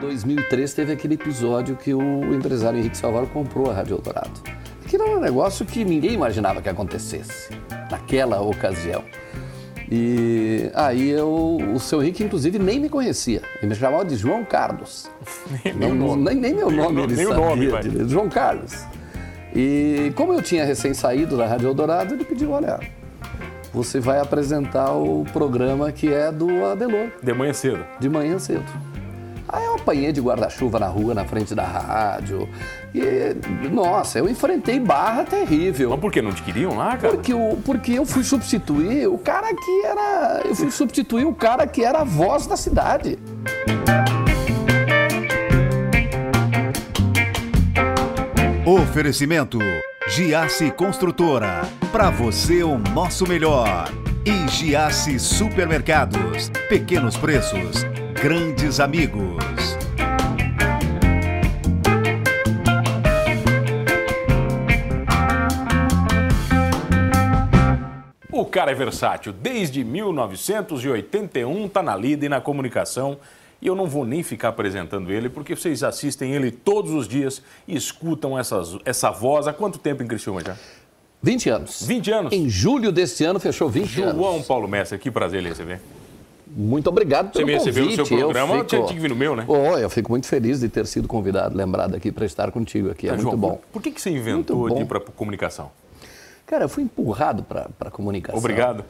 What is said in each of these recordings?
2003 teve aquele episódio que o empresário Henrique Salvador comprou a Rádio Eldorado. Aquilo era um negócio que ninguém imaginava que acontecesse naquela ocasião. E aí eu, o seu Henrique, inclusive, nem me conhecia. Ele me chamava de João Carlos. Nem, Não- meu nome. nem, nem meu nome Nem ele o sabia. nome. João Carlos. E como eu tinha recém saído da Rádio Eldorado, ele pediu, olha, você vai apresentar o programa que é do Adelor De manhã cedo. de manhã cedo. Aí eu apanhei de guarda-chuva na rua, na frente da rádio. E, nossa, eu enfrentei barra terrível. Mas por que? Não te queriam lá, cara? Porque, o, porque eu fui substituir o cara que era. Eu fui substituir o cara que era a voz da cidade. Oferecimento Giasse Construtora. Para você o nosso melhor. E Giasse Supermercados. Pequenos preços, grandes amigos. O cara é versátil. Desde 1981 tá na lida e na comunicação. E eu não vou nem ficar apresentando ele, porque vocês assistem ele todos os dias e escutam essas, essa voz. Há quanto tempo em Criciúma já? 20 anos. 20 anos. Em julho deste ano fechou 20 João anos. Paulo Mestre, que prazer lhe receber. Muito obrigado Você pelo me recebeu no convite. seu Eu programa, fico- tinha que vir no meu, né? Oh, eu fico muito feliz de ter sido convidado, lembrado aqui para estar contigo aqui. É Tá, muito João, bom. Por, que, que você inventou ir para comunicação? Cara, eu fui empurrado para a comunicação. Obrigado.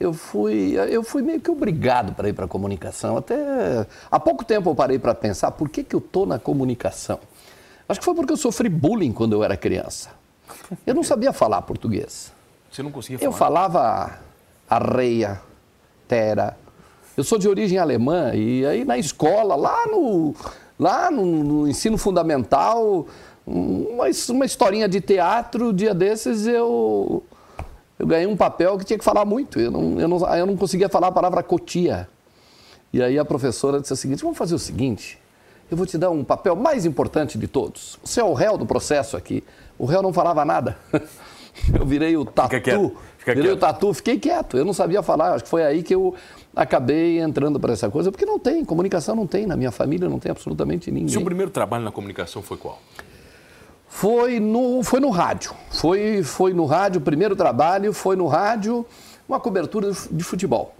Eu fui, eu fui meio que obrigado para ir para a comunicação. Até há pouco tempo eu parei para pensar por que, que eu tô na comunicação. Acho que foi porque eu sofri bullying quando eu era criança. Eu não sabia falar português. Você não conseguia Eu falar? falava arreia, tera. Eu sou de origem alemã e aí na escola, lá no, lá no, no ensino fundamental, uma, uma historinha de teatro, dia desses eu, eu ganhei um papel que tinha que falar muito. Eu não, eu não, eu não conseguia falar a palavra cotia. E aí a professora disse o seguinte: vamos fazer o seguinte, eu vou te dar um papel mais importante de todos. Você é o réu do processo aqui. O réu não falava nada. Eu virei o tatu. quieto, fica virei quieto. o tatu, fiquei quieto. Eu não sabia falar. Acho que foi aí que eu acabei entrando para essa coisa, porque não tem, comunicação não tem. Na minha família não tem absolutamente ninguém. Seu primeiro trabalho na comunicação foi qual? Foi no, foi no rádio. Foi, foi no rádio, o primeiro trabalho foi no rádio, uma cobertura de fu- de futebol.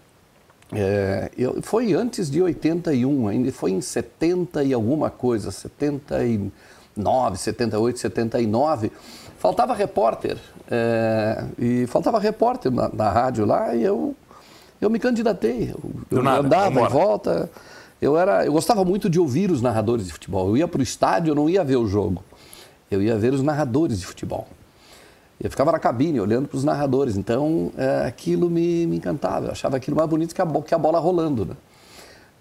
É, eu, foi antes de 81, ainda foi em 70 e alguma coisa, 79, 78, 79. Faltava repórter, é, e faltava repórter na, na rádio lá e eu, eu me candidatei. Eu, eu nada, andava em volta. Eu, era, eu gostava muito de ouvir os narradores de futebol. Eu ia para o estádio, eu não ia ver o jogo. Eu ia ver os narradores de futebol. Eu ficava na cabine olhando para os narradores. Então, é, aquilo me, me encantava. Eu achava aquilo mais bonito que a, que a bola rolando. Né?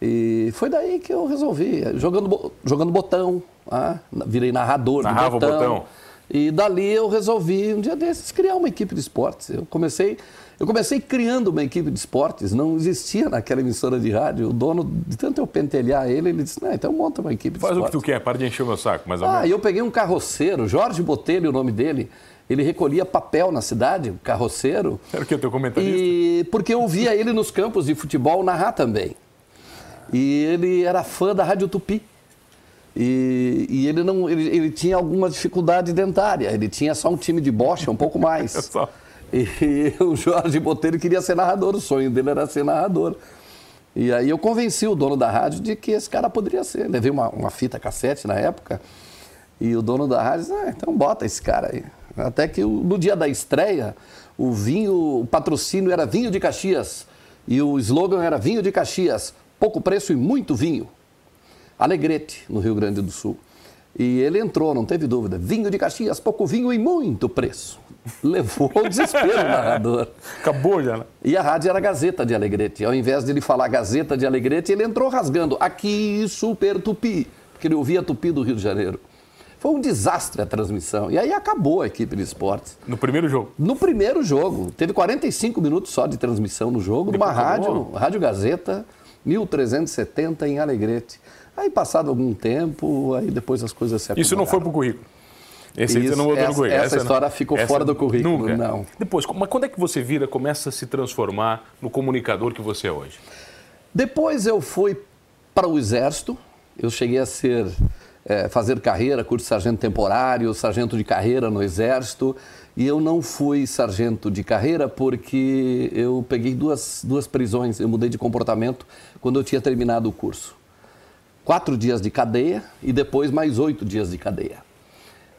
E foi daí que eu resolvi. Jogando, jogando botão. ah, virei narrador Narrava o do botão. botão. E dali eu resolvi, um dia desses, criar uma equipe de esportes. Eu comecei, eu comecei criando uma equipe de esportes. Não existia naquela emissora de rádio. O dono, de tanto eu pentelhar ele, ele disse, não, então monta uma equipe de Faz o que esportes. tu quer, para de encher o meu saco, mais ou Ah, eu peguei um carroceiro, Jorge Botelho, o nome dele. Ele recolhia papel na cidade, o carroceiro. Era o que, teu comentarista? E porque eu via ele nos campos de futebol narrar também. E ele era fã da Rádio Tupi. E, e ele não, ele, ele tinha alguma dificuldade dentária. Ele tinha só um time de bocha, um pouco mais. Só. E o Jorge Botelho queria ser narrador, o sonho dele era ser narrador. E aí eu convenci o dono da rádio de que esse cara poderia ser. Levei uma, uma fita cassete na época e o dono da rádio disse, ah, então bota esse cara aí. Até que no dia da estreia, o vinho, o patrocínio era vinho de Caxias e o slogan era vinho de Caxias, pouco preço e muito vinho. Alegrete, no Rio Grande do Sul. E ele entrou, não teve dúvida. Vinho de Caxias, pouco vinho e muito preço. Levou ao desespero o narrador. Acabou já, né? E a rádio era Gazeta de Alegrete. Ao invés de ele falar Gazeta de Alegrete, ele entrou rasgando aqui Super Tupi, porque ele ouvia Tupi do Rio de Janeiro. Foi um desastre a transmissão. E aí acabou a equipe de esportes. No primeiro jogo. No primeiro jogo, teve 45 minutos só de transmissão no jogo, numa rádio. Rádio Gazeta, 1370 em Alegrete. Aí passado algum tempo, aí depois as coisas se Isso não foi pro currículo. Esse Isso, não no essa- currículo. essa não. história ficou fora do currículo, Nunca. não. Depois, mas quando é que você vira, começa a se transformar no comunicador que você é hoje? Depois eu fui para o Exército, Eu cheguei a ser é, fazer carreira, curso de sargento temporário, sargento de carreira no Exército. E eu não fui sargento de carreira porque eu peguei duas, duas prisões, eu mudei de comportamento quando eu tinha terminado o curso. Quatro dias de cadeia e depois mais oito dias de cadeia.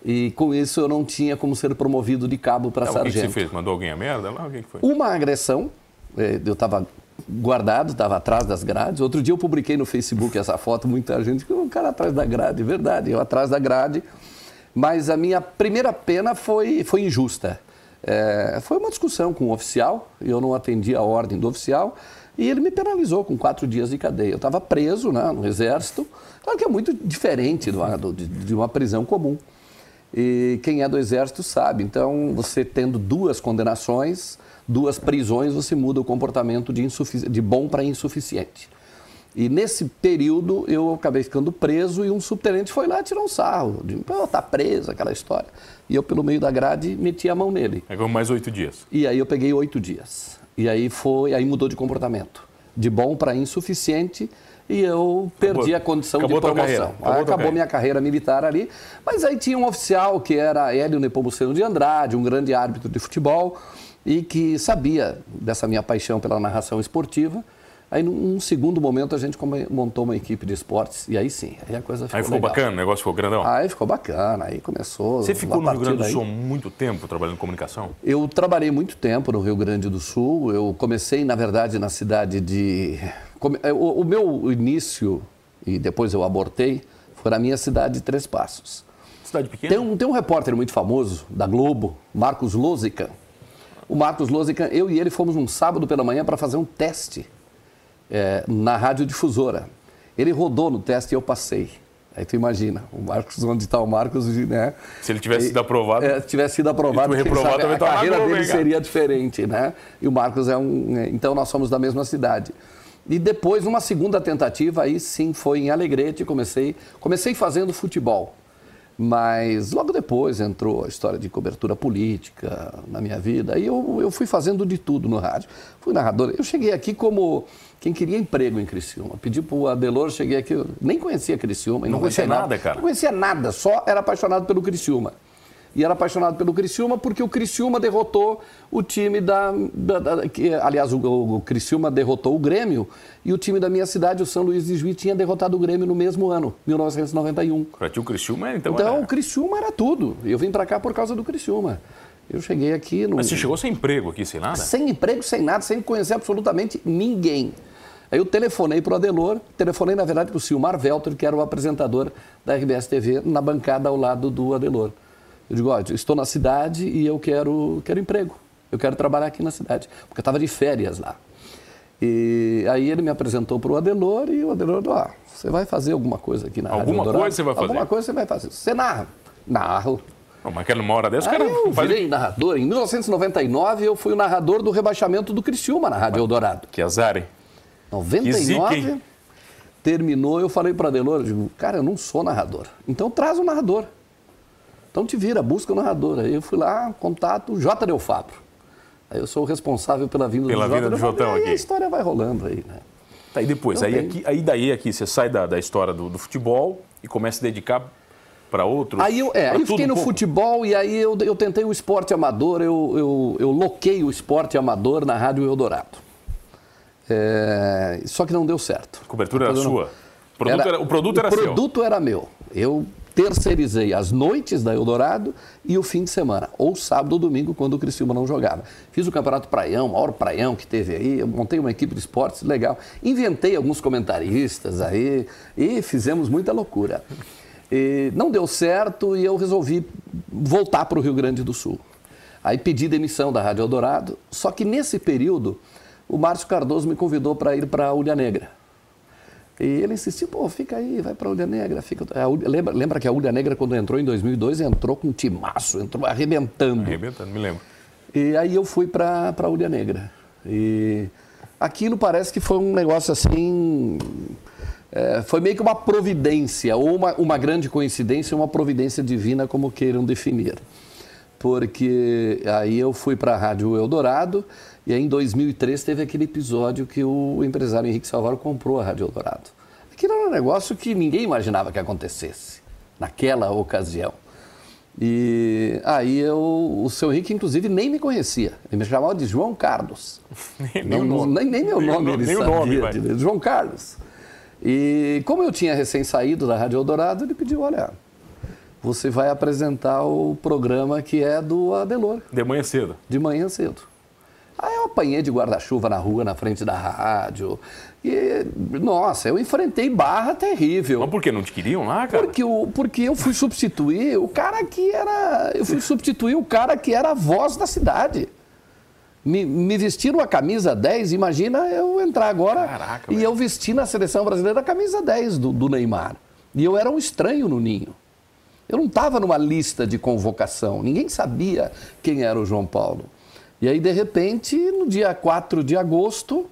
E com isso eu não tinha como ser promovido de cabo para sargento. O que, que você fez? Mandou alguém a merda lá? O que, que foi? Uma agressão, é, eu estava guardado, estava atrás das grades. Outro dia eu publiquei no Facebook essa foto, muita gente, um cara atrás da grade, verdade, eu atrás da grade. Mas a minha primeira pena foi, foi injusta. É, foi uma discussão com o um oficial, eu não atendi a ordem do oficial, e ele me penalizou com quatro dias de cadeia. Eu estava preso né, no exército, claro que é muito diferente do, de, de uma prisão comum. E quem é do exército sabe. Então, você tendo duas condenações, duas prisões, você muda o comportamento de, de bom para insuficiente. E nesse período eu acabei ficando preso e um subtenente foi lá tirar um sarro. De, Pô, tá preso, aquela história. E eu, pelo meio da grade, meti a mão nele. Pegou mais oito dias. E aí eu peguei oito dias. E aí foi, aí mudou de comportamento. De bom para insuficiente e eu perdi acabou, a condição de promoção. Acabou, acabou minha carreira militar ali. Mas aí tinha um oficial que era Hélio Nepomuceno de Andrade, um grande árbitro de futebol, e que sabia dessa minha paixão pela narração esportiva Aí, num segundo momento, a gente montou uma equipe de esportes e aí sim, aí a coisa ficou Aí ficou legal. bacana, o negócio ficou grandão? Aí ficou bacana, aí começou... Você ficou no Rio Grande do Sul há muito tempo trabalhando em comunicação? Eu trabalhei muito tempo no Rio Grande do Sul. Eu comecei, na verdade, na cidade de... É, o, o meu início, e depois eu abortei, foi na minha cidade de Três Passos. Cidade pequena? Tem um, tem um repórter muito famoso, da Globo, Marcos Lozica. O Marcos Lozica, eu e ele fomos um sábado pela manhã para fazer um teste é, na radiodifusora. Ele rodou no teste e eu passei. Aí tu imagina, o Marcos, onde está o Marcos, né? Se ele tivesse sido aprovado. É, tivesse sido aprovado, reprovado sabe, a carreira dele seria diferente, né? E o Marcos é um. É, então nós somos da mesma cidade. E depois, numa segunda tentativa, aí sim foi em Alegrete, comecei, comecei fazendo futebol. Mas logo depois entrou a história de cobertura política na minha vida. E eu, eu fui fazendo de tudo no rádio. Fui narrador. Eu cheguei aqui como quem queria emprego em Criciúma. Pedi para o Adelor, cheguei aqui, nem conhecia Criciúma. Não, não conhecia nada, nada, cara? Não conhecia nada, só era apaixonado pelo Criciúma e era apaixonado pelo Criciúma porque o Criciúma derrotou o time da. da, da que, aliás, o, o, Criciúma derrotou o Grêmio e o time da minha cidade, o São Luís de Juiz, tinha derrotado o Grêmio no mesmo ano, 1991. Para ti o Criciúma então. Então era... o Criciúma era tudo. Eu vim para cá por causa do Criciúma. Eu cheguei aqui no. Mas você chegou sem emprego aqui, sem nada? Sem emprego, sem nada, sem conhecer absolutamente ninguém. Aí eu telefonei para o Adelor, telefonei na verdade para o Silmar Velter, que era o apresentador da RBS TV, na bancada ao lado do Adelor. Eu digo, ó, estou na cidade e eu quero, quero emprego. Eu quero trabalhar aqui na cidade. Porque eu estava de férias lá. E aí ele me apresentou para o Adelor e o Adelor, ó, você vai fazer alguma coisa aqui na Alguma Rádio coisa você vai fazer? Alguma coisa você vai fazer. Você narra. Narro. Não, mas aquela uma hora dessa, cara eu faz... virei narrador. Em 1999 eu fui o narrador do rebaixamento do Criciúma na Rádio Eldorado. Que azar, hein? 99, que terminou, eu falei para Adelor, eu digo, cara, eu não sou narrador. Então traz um narrador. Então te vira, busca o narrador. Aí eu fui lá, contato J. Del Fabro. Aí eu sou o responsável pela vinda pela do vinda do Jotão aqui. a história vai rolando aí, né? Tá, e depois, então, aí, aqui, aí daí aqui você sai da, da história do, do futebol e começa a dedicar para outros? Aí eu, é, aí eu fiquei no pouco. futebol e aí eu, eu tentei o esporte amador, eu, eu, eu loquei o esporte amador na Rádio Eldorado. É, só que não deu certo. A cobertura era sua? O produto era, era, o produto era o seu? O produto era meu. Eu terceirizei as noites da Eldorado e o fim de semana, ou sábado ou domingo, quando o Criciúma não jogava. Fiz o Campeonato Praião, maior praião que teve aí, eu montei uma equipe de esportes legal, inventei alguns comentaristas aí e fizemos muita loucura. E não deu certo e eu resolvi voltar para o Rio Grande do Sul. Aí pedi demissão da Rádio Eldorado, só que nesse período o Márcio Cardoso me convidou para ir para a Ulha Negra. E ele insistiu, pô, fica aí, vai para a Ulha Negra. Fica... A lembra, lembra que a Ulha Negra, quando entrou em 2002, entrou com um timaço, entrou arrebentando. Arrebentando, me lembro. E aí eu fui para a Ulha Negra. E aquilo parece que foi um negócio assim... É, foi meio que uma providência, ou uma, uma grande coincidência, uma providência divina, como queiram definir. Porque aí eu fui para a Rádio Eldorado, e aí, em 2003, teve aquele episódio que o empresário Henrique Salvador comprou a Rádio Eldorado. Aquilo era um negócio que ninguém imaginava que acontecesse naquela ocasião. E aí eu, o seu Henrique, inclusive, nem me conhecia. Ele me chamava de João Carlos. nem, não, nem, nem, nem, meu nem nome o, ele nem sabia. Nome, de, João Carlos. E como eu tinha recém saído da Rádio Eldorado, ele pediu, olha, você vai apresentar o programa que é do Adelor. De manhã cedo. De manhã cedo. Eu apanhei de guarda-chuva na rua, na frente da rádio. E, nossa, eu enfrentei barra terrível. Mas por que? Não te queriam lá, cara? Porque, o, porque eu fui substituir o cara que era. Eu fui substituir o cara que era a voz da cidade. Me, me vestiram a camisa 10, imagina eu entrar agora Caraca, e velho. eu vesti na seleção brasileira a camisa 10 do, do Neymar. E eu era um estranho no ninho. Eu não estava numa lista de convocação, ninguém sabia quem era o João Paulo. E aí, de repente, no dia 4 de agosto,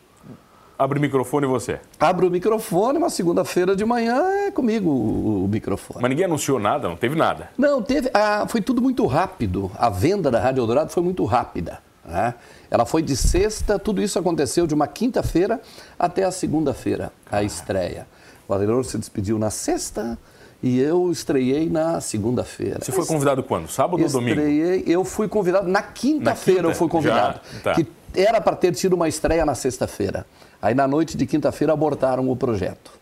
Abre o microfone você. abro o microfone, uma segunda-feira de manhã é comigo o, o microfone. Mas ninguém anunciou nada, não teve nada. Não, teve. ah, foi tudo muito rápido. A venda da Rádio Eldorado foi muito rápida. né? Ela foi de sexta, tudo isso aconteceu de uma quinta-feira até a segunda-feira, a estreia. O Adelor se despediu na sexta e eu estreiei na segunda-feira. Você foi convidado quando? Sábado ou domingo? Estreiei, eu fui convidado na quinta-feira, quinta? eu fui convidado. Já, tá. Que era para ter tido uma estreia na sexta-feira. Aí na noite de quinta-feira abortaram o projeto.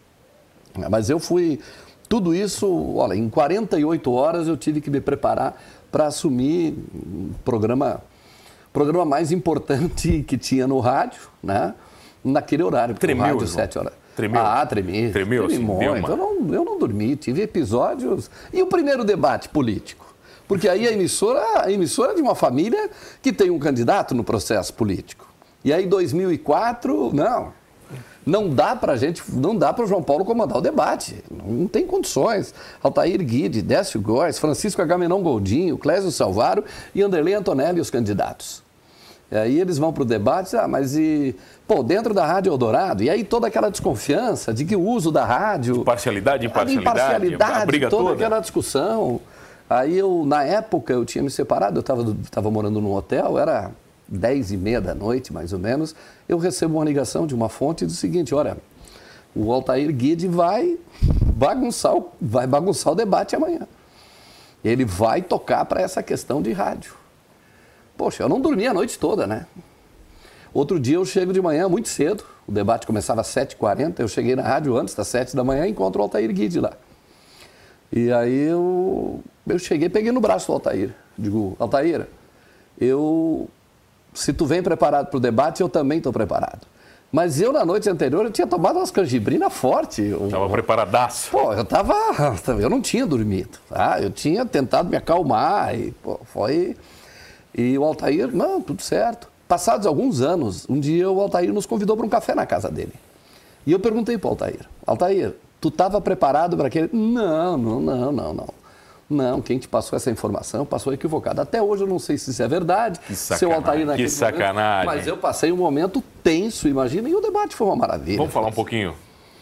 Mas eu fui. Tudo isso, olha, em 48 horas eu tive que me preparar para assumir o programa, programa mais importante que tinha no rádio, né? Naquele horário. Tremeu, rádio, João? sete horas. Tremeu? Ah, tremi. Tremeu, tremi assim, muito. Eu, não, eu não dormi, tive episódios. E o primeiro debate político? Porque aí a emissora, a emissora é de uma família que tem um candidato no processo político. E aí 2004, não. Não dá para gente, não dá para o João Paulo comandar o debate. Não tem condições. Altair Guide, Décio Góes, Francisco Agamenon Goldinho, Clésio Salvaro e Anderlei Antonelli, os candidatos. E aí eles vão para o debate, ah, mas e, pô, dentro da Rádio Eldorado, e aí toda aquela desconfiança de que o uso da rádio... Parcialidade, a imparcialidade, imparcialidade, a briga toda, toda. aquela discussão. Aí eu, na época, eu tinha me separado, eu estava tava morando num hotel, era 10 e meia da noite, mais ou menos, eu recebo uma ligação de uma fonte do seguinte, olha, o Altair Guide vai bagunçar, o- vai bagunçar o debate amanhã. Ele vai tocar para essa questão de rádio. Poxa, eu não dormi a noite toda, né? Outro dia eu chego de manhã muito cedo, o debate começava às 7h40, eu cheguei na rádio antes das 7 da manhã e encontro o Altair Guide lá. E aí eu, eu cheguei, peguei no braço do Altair. Digo, Altair, eu, se tu vem preparado para o debate, eu também estou preparado. Mas eu, na noite anterior, eu tinha tomado umas canjibrina forte. Eu- Tava preparadaço. Pô, eu tava. Eu não tinha dormido. Tá? Eu tinha tentado me acalmar e pô, foi. E o Altair, não, tudo certo. Passados alguns anos, um dia o Altair nos convidou para um café na casa dele. E eu perguntei para o Altair: Altair, tu estava preparado para aquele. Não, não, não, não, não. Não, quem te passou essa informação passou equivocado. Até hoje eu não sei se isso é verdade. Que seu sacanagem, Altair que naquele sacanagem. Momento, mas eu passei um momento tenso, imagina, e o debate foi uma maravilha. Vamos falar um pouquinho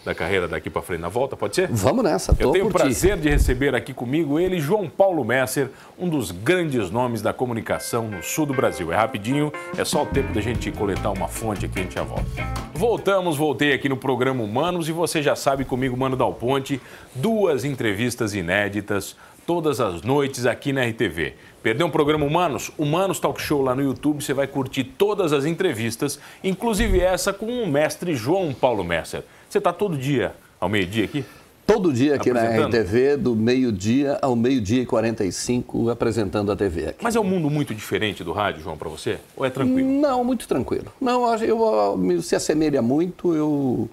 da carreira daqui para frente na volta, pode ser? Vamos nessa, Eu tenho o ti. prazer de receber aqui comigo ele, João Paulo Messer, um dos grandes nomes da comunicação no sul do Brasil. É rapidinho, é só o tempo da gente coletar uma fonte aqui e a gente já volta. Voltamos, voltei aqui no programa Humanos e você já sabe comigo, Mano Dal Ponte, duas entrevistas inéditas todas as noites aqui na RTV. Perdeu um programa Humanos? Humanos Talk Show lá no YouTube, você vai curtir todas as entrevistas, inclusive essa com o mestre João Paulo Messer. Você está todo dia ao meio-dia aqui? Todo dia aqui na? RTV, do meio-dia ao meio-dia e 45, apresentando a TV aqui. Mas é um mundo muito diferente do rádio, João, para você? Ou é tranquilo? Não, muito tranquilo. Não, eu, eu, se assemelha muito, eu...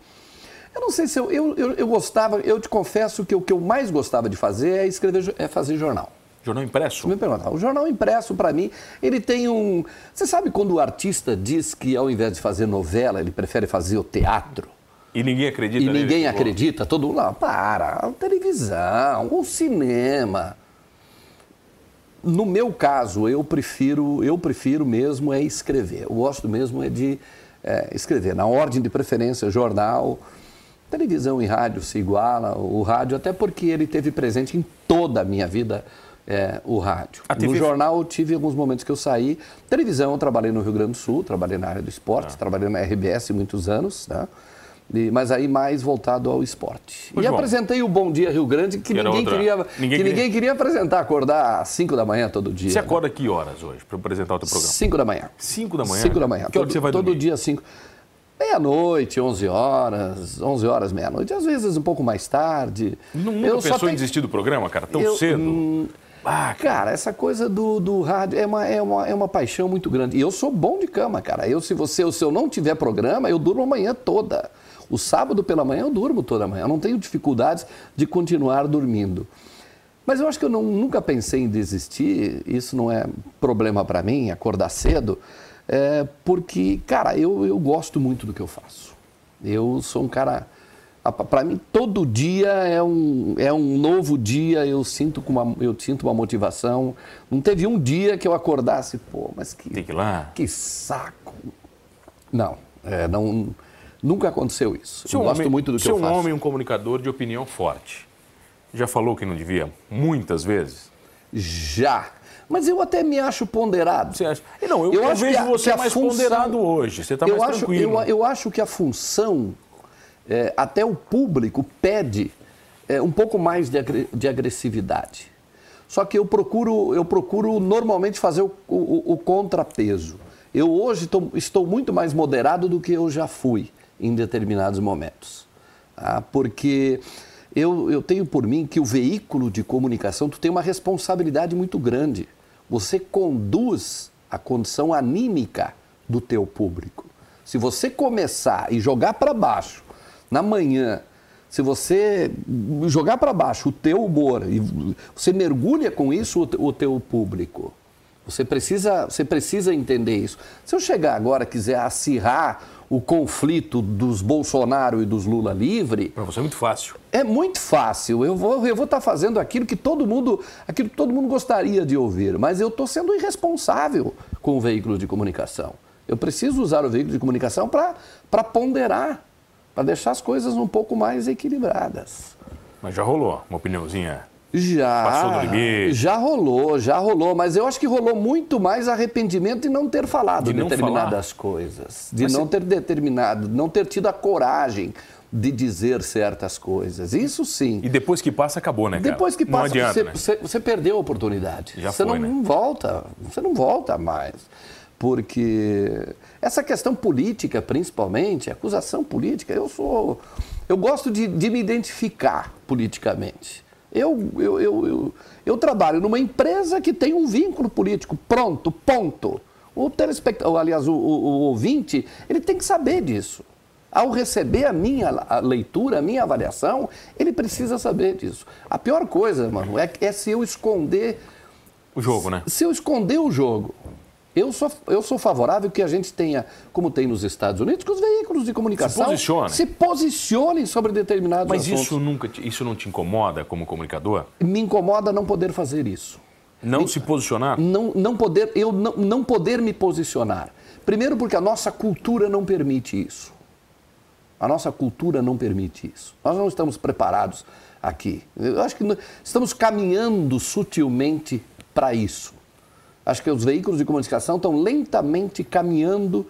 Eu não sei se eu, eu, eu, eu gostava, eu te confesso que o que eu mais gostava de fazer é escrever, é fazer jornal. Jornal impresso? Me perguntar, o jornal impresso, para mim, ele tem um... Você sabe quando o artista diz que ao invés de fazer novela, ele prefere fazer o teatro? E ninguém acredita E nele, ninguém João? acredita, todo mundo lá, para, a televisão, o cinema. No meu caso, eu prefiro, eu prefiro mesmo é escrever. Eu gosto mesmo é de é, escrever. Na ordem de preferência, jornal, televisão e rádio se iguala. O rádio, até porque ele teve presente em toda a minha vida, é, o rádio. A No TV jornal, eu tive alguns momentos que eu saí. Televisão, eu trabalhei no Rio Grande do Sul, trabalhei na área do esporte, trabalhei na RBS muitos anos, né? E- mas aí mais voltado ao esporte. Pois e bom. apresentei o Bom Dia Rio Grande, que, Que ninguém, outra- queria, ninguém que queria. ninguém queria apresentar, acordar às 5 da manhã todo dia. Você né? acorda que horas hoje para apresentar o teu programa? 5 da manhã. 5 da manhã? 5 da manhã. Que hora todo, você vai todo dormir? dia 5. Meia-noite, 11 horas, 11 horas, meia-noite. Às vezes um pouco mais tarde. Nu- Nunca Eu pensou em tenho- desistir do programa, cara? Tão Eu- cedo? hum, Ah, Cara, essa coisa do, do rádio é uma, é, uma, é uma paixão muito grande. E eu sou bom de cama, cara. Eu, se, você, se eu não tiver programa, eu durmo a manhã toda. O sábado pela manhã eu durmo toda manhã. Eu não tenho dificuldades de continuar dormindo. Mas eu acho que eu não- nunca pensei em desistir. Isso não é problema para mim, acordar cedo. É porque, cara, eu, eu gosto muito do que eu faço. Eu sou um cara. Para mim, todo dia é um, é um novo dia. Eu sinto, uma, eu sinto uma motivação. Não teve um dia que eu acordasse, pô, mas que, tem que ir lá. que saco. Não, é, não, nunca aconteceu isso. Você Eu um gosto homem- muito do que você é eu um faço. homem, um comunicador de opinião forte. Já falou que não devia? Muitas vezes? Já. Mas eu até me acho ponderado. Você acha? Não, eu, eu que vejo a- você mais função- ponderado hoje. Você está mais eu acho, tranquilo. eu, eu acho que a função, é, até o público pede é, um pouco mais de, agre- de agressividade. Só que eu procuro, eu procuro normalmente fazer o, o- o contrapeso. Eu hoje tô- estou muito mais moderado do que eu já fui em determinados momentos. tá? Porque eu, eu tenho por mim que o veículo de comunicação, tu tem uma responsabilidade muito grande. Você conduz a condição anímica do teu público. Se você começar e jogar para baixo na manhã, se você jogar para baixo o teu humor e você mergulha com isso o te- o teu público, você precisa, você precisa entender isso. Se eu chegar agora quiser acirrar o conflito dos Bolsonaro e dos Lula livre, Para você é muito fácil. é muito fácil. Eu vou eu vou estar fazendo aquilo que todo mundo, aquilo que todo mundo gostaria de ouvir, mas eu estou sendo irresponsável com o veículo de comunicação. Eu preciso usar o veículo de comunicação para ponderar, para deixar as coisas um pouco mais equilibradas. Mas já rolou uma opiniãozinha. Já, Passou do limite. já rolou, já rolou, mas eu acho que rolou muito mais arrependimento de não ter falado De não determinadas coisas, de Mas não você- ter determinado, não ter tido a coragem de dizer certas coisas. Isso sim. E depois que passa, acabou, né, cara? Depois que Não passa, adianta, você, né? você- você perdeu a oportunidade. Já você foi, não, né? não volta, você não volta mais. Porque essa questão política, principalmente, acusação política, eu sou. Eu gosto de, de me identificar politicamente. Eu, eu, eu, eu, eu trabalho numa empresa que tem um vínculo político, pronto, ponto. O telespectador, aliás, o, o, o ouvinte, ele tem que saber disso. Ao receber a minha leitura, a minha avaliação, ele precisa saber disso. A pior coisa, mano, é, é se eu esconder, O jogo, né? se eu esconder o jogo. Eu sou, eu sou favorável que a gente tenha, como tem nos Estados Unidos, que os veículos de comunicação Se posicionem. se posicionem sobre determinados Mas assuntos. isso nunca, te- isso não te incomoda como comunicador? Me incomoda não poder fazer isso. Não se posicionar? Não, não poder, eu não, não poder me posicionar. Primeiro porque a nossa cultura não permite isso. A nossa cultura não permite isso. Nós não estamos preparados aqui. Eu acho que estamos caminhando sutilmente para isso. Acho que os veículos de comunicação estão lentamente caminhando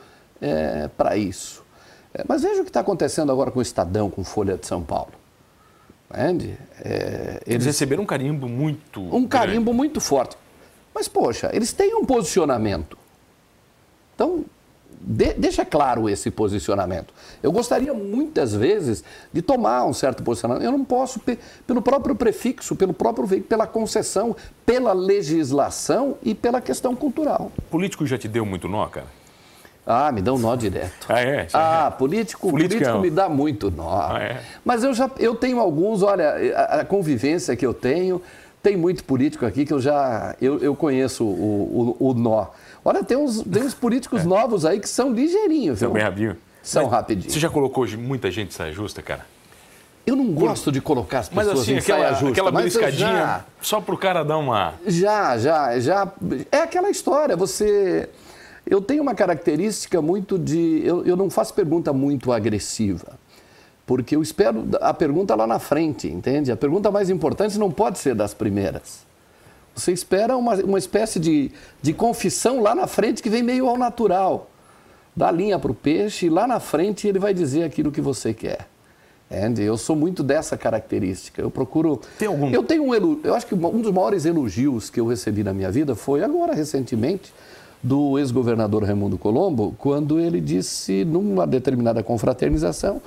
para isso. É, mas veja o que está acontecendo agora com o Estadão, com Folha de São Paulo. Entende? É, Eles receberam um carimbo muito. um carimbo muito forte. Mas, poxa, eles têm um posicionamento. Então, de- deixa claro esse posicionamento. Eu gostaria muitas vezes de tomar um certo posicionamento. Eu não posso, pe- pelo próprio prefixo, pelo próprio veículo, pela concessão, pela legislação e pela questão cultural. Político já te deu muito nó, cara? Ah, me dá um nó direto. Ah, é? Ah, político, Política político é um- me dá muito nó. Ah, é? Mas eu já eu tenho alguns, olha, a, a convivência que eu tenho, tem muito político aqui que eu já eu, eu conheço o, o, o nó. Olha, tem uns, tem uns políticos novos aí que são ligeirinhos? São bem rapidinho. São Mas rapidinho. Você já colocou hoje muita gente saia justa, cara? Eu não gosto de colocar as Mas pessoas assim, em aquela, saia justa, aquela mas beliscadinha, já- só pro cara dar uma. Já, já, já. É aquela história, você. Eu tenho uma característica muito de. Eu, eu não faço pergunta muito agressiva. Porque eu espero a pergunta lá na frente, entende? A pergunta mais importante não pode ser das primeiras. Você espera uma, uma espécie de, de confissão lá na frente que vem meio ao natural. dá linha para o peixe e lá na frente ele vai dizer aquilo que você quer. Andy, eu sou muito dessa característica. Eu procuro. Tem algum? Eu tenho um elo... Eu acho que um dos maiores elogios que eu recebi na minha vida foi agora recentemente do ex-governador Raimundo Colombo, quando ele disse numa determinada confraternização,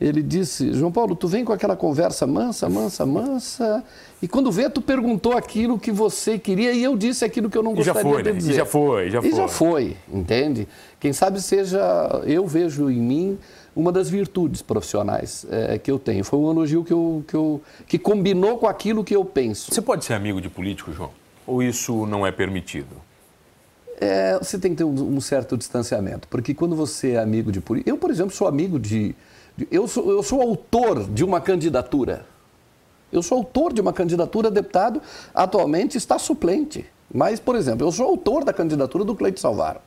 ele disse: João Paulo, tu vem com aquela conversa mansa, mansa, mansa, e quando vê, tu perguntou aquilo que você queria e eu disse aquilo que eu não gostaria foi, de né? dizer. E já foi, já e foi. já foi, entende? Quem sabe seja, eu vejo em mim uma das virtudes profissionais é, que eu tenho. Foi um elogio que, eu, que, eu, que combinou com aquilo que eu penso. Você pode ser amigo de político, João? Ou isso não é permitido? É, você tem que ter um, um, certo distanciamento, porque quando você é amigo de político. Eu, por exemplo, sou amigo de. Eu, sou, eu sou autor de uma candidatura. Eu sou autor de uma candidatura deputado, atualmente está suplente. Mas, por exemplo, eu sou autor da candidatura do Cleito Salvaro.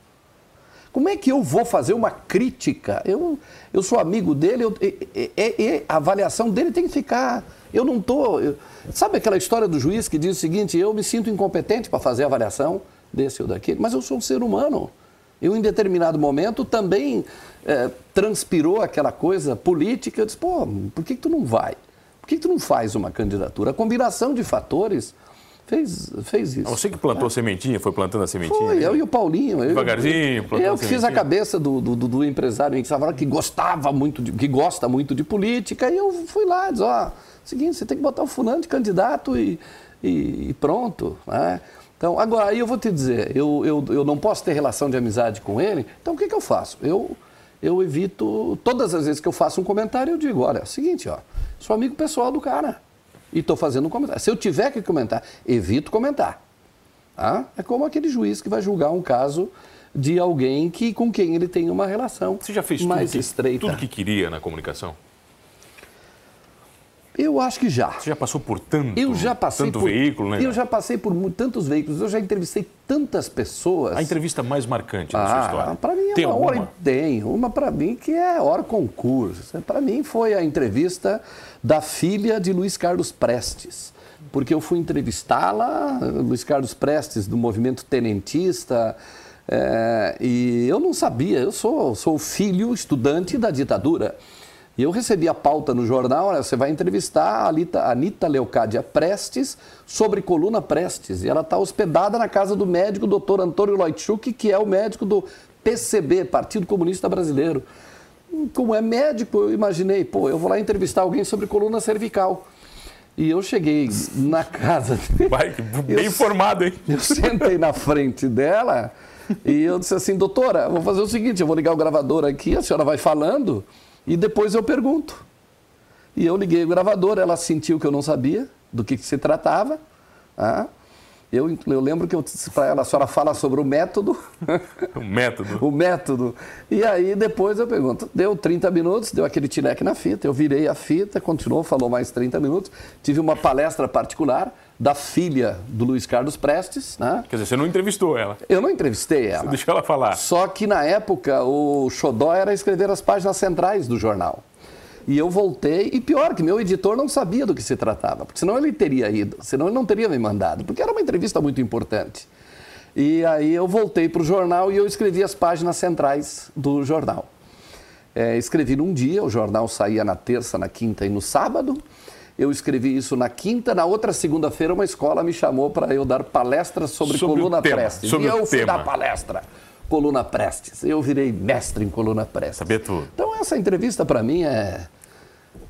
Como é que eu vou fazer uma crítica? Eu, eu sou amigo dele, eu, e, e, e, a avaliação dele tem que ficar. Eu não estou. Sabe aquela história do juiz que diz o seguinte: eu me sinto incompetente para fazer a avaliação desse ou daquele, mas eu sou um ser humano. Eu, em determinado momento, também é, transpirou aquela coisa política. Eu disse: pô, por que, que tu não vai? Por que, que tu não faz uma candidatura? A combinação de fatores fez, fez isso. Você que plantou é. sementinha, foi plantando a sementinha? Foi, né? eu e o Paulinho. Devagarzinho, plantando Eu que fiz a cabeça do, do, do empresário em Savara, que gostava muito, de, que gosta muito de política, e eu fui lá e disse, ó, seguinte, você tem que botar o fulano de candidato e, e, e pronto, né? Então, agora, aí eu vou te dizer, eu, eu, eu não posso ter relação de amizade com ele, então o que, que eu faço? Eu, eu evito, todas as vezes que eu faço um comentário, eu digo, olha, é o seguinte, ó, sou amigo pessoal do cara e estou fazendo um comentário. Se eu tiver que comentar, evito comentar. Tá? É como aquele juiz que vai julgar um caso de alguém que, com quem ele tem uma relação Você já fez mais tudo que, estreita. tudo que queria na comunicação? Eu acho que já. Você já passou por tanto, eu já passei tanto por, veículo, né? Eu já passei por tantos veículos, eu já entrevistei tantas pessoas. A entrevista mais marcante da ah, sua história? Para mim é Tem uma alguma? hora. Tem, uma para mim que é hora concurso. Para mim foi a entrevista da filha de Luiz Carlos Prestes. Porque eu fui entrevistá-la, Luiz Carlos Prestes, do movimento tenentista, é, e eu não sabia, eu sou, sou filho estudante da ditadura. E eu recebi a pauta no jornal, você vai entrevistar a Anitta, Anitta Leocádia Prestes sobre coluna Prestes. E ela está hospedada na casa do médico doutor Antônio Leutschuk, que é o médico do PCB, Partido Comunista Brasileiro. Como é médico, eu imaginei, pô, eu vou lá entrevistar alguém sobre coluna cervical. E eu cheguei na casa. Vai, bem eu, informado, hein? Eu sentei na frente dela e eu disse assim, doutora, vou fazer o seguinte, eu vou ligar o gravador aqui, a senhora vai falando e depois eu pergunto. E eu liguei o gravador, ela sentiu que eu não sabia do que, que se tratava. Ah, eu, eu lembro que eu disse para ela, a senhora fala sobre o método. O método. o método. E aí depois eu pergunto, deu 30 minutos, deu aquele tireque na fita, eu virei a fita, continuou, falou mais 30 minutos. Tive uma palestra particular da filha do Luiz Carlos Prestes, né? Quer dizer, você não entrevistou ela? Eu não entrevistei ela. Você deixou ela falar. Só que na época o xodó era escrever as páginas centrais do jornal. E eu voltei, e pior, que meu editor não sabia do que se tratava, porque senão ele teria ido, senão ele não teria me mandado, porque era uma entrevista muito importante. E aí eu voltei para o jornal e eu escrevi as páginas centrais do jornal. É, escrevi num dia, o jornal saía na terça, na quinta e no sábado. Eu escrevi isso na quinta, na outra segunda-feira uma escola me chamou para eu dar palestras sobre, sobre coluna tema, Prestes. Sobre e eu fui tema. dar palestra. Coluna Prestes. Eu virei mestre em coluna Prestes. Saber tudo. Então essa entrevista para mim é,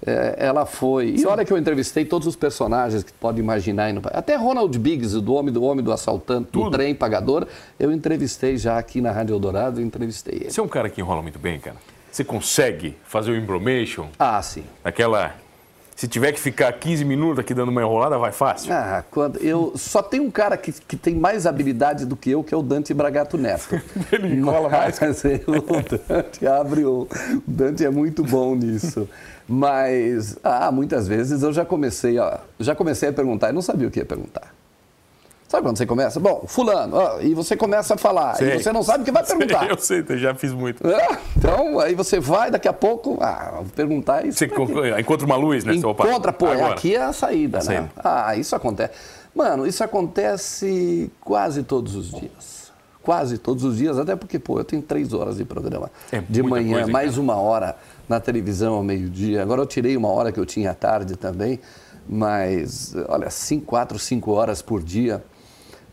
é, ela foi. E olha que eu entrevistei todos os personagens que pode imaginar. Até Ronald Biggs, do homem do homem do assaltante, do Tudo. trem pagador, eu entrevistei já aqui na Rádio Eldorado, entrevistei ele. Você é um cara que enrola muito bem, cara. Você consegue fazer o embromation, Ah, sim. aquela... Se tiver que ficar 15 minutos aqui dando uma enrolada, vai fácil. Ah, quando eu só tem um cara que, que tem mais habilidade do que eu, que é o Dante Bragato Neto. Ele enrola mais. O Dante abre o, o Dante é muito bom nisso. Mas ah, muitas vezes eu já comecei a já comecei a perguntar e não sabia o que ia perguntar. Sabe quando você começa? Bom, fulano, ó, e você começa a falar Sei. e você não sabe o que vai perguntar. Eu sei, eu já fiz muito. Ah, então, aí você vai, daqui a pouco, ah, vou perguntar isso. Você encontra uma luz, né? Encontra, pô, agora. aqui é a saída, né? Saída. Ah, isso acontece. Mano, isso acontece quase todos os dias. quase todos os dias, até porque, pô, eu tenho três horas de programa. É de manhã, coisa, mais cara. uma hora na televisão ao meio-dia. Agora eu tirei uma hora que eu tinha à tarde também, mas, olha, cinco, quatro, cinco horas por dia.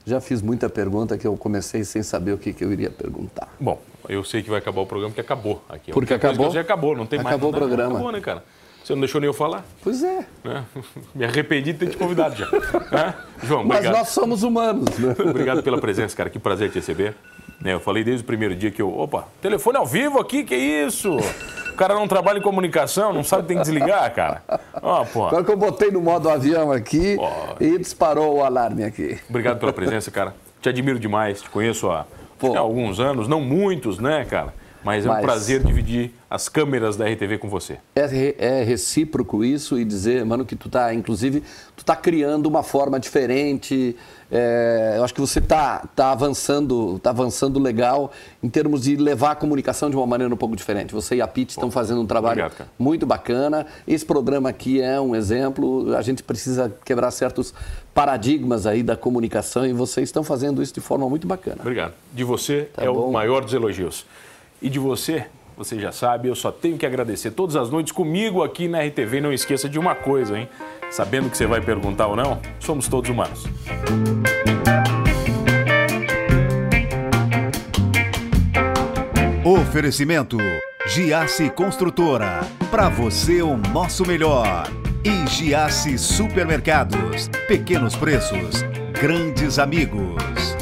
Já fiz muita pergunta que eu comecei sem saber o que, que eu iria perguntar. Bom, eu sei que vai acabar o programa, porque acabou aqui. Porque acabou? sei, acabou, não tem mais. Acabou o programa. Acabou, né, cara? Você não deixou nem eu falar, Pois é. né? Me arrependi de ter te convidado já. Né? João, Mas obrigado. nós somos humanos, né? Obrigado pela presença, cara. Que prazer te receber. Né, eu falei desde o primeiro dia que eu. Opa, telefone ao vivo aqui, que isso? O cara não trabalha em comunicação, não sabe que tem que desligar, cara. Ó, pô. Agora que eu botei no modo avião aqui Pô. e disparou o alarme aqui. Obrigado pela presença, cara. Te admiro demais, te conheço há, há alguns anos, não muitos, né, cara? Mas é um Mas- prazer dividir as câmeras da RTV com você. É, é recíproco isso e dizer, mano, que tu tá, inclusive, tu tá criando uma forma diferente. é, eu acho que você tá, tá avançando, tá avançando legal em termos de levar a comunicação de uma maneira um pouco diferente. Você e a Pete estão fazendo um trabalho obrigado, muito bacana. Esse programa aqui é um exemplo. A gente precisa quebrar certos paradigmas aí da comunicação e vocês estão fazendo isso de forma muito bacana. Obrigado. De você Tá é o bom. maior dos elogios. E de você, você já sabe, eu só tenho que agradecer todas as noites comigo aqui na RTV. Não esqueça de uma coisa, hein? Sabendo que você vai perguntar ou não, somos todos humanos. Oferecimento Giasse Construtora. Para você o nosso melhor. E Giasse Supermercados. Pequenos preços, grandes amigos.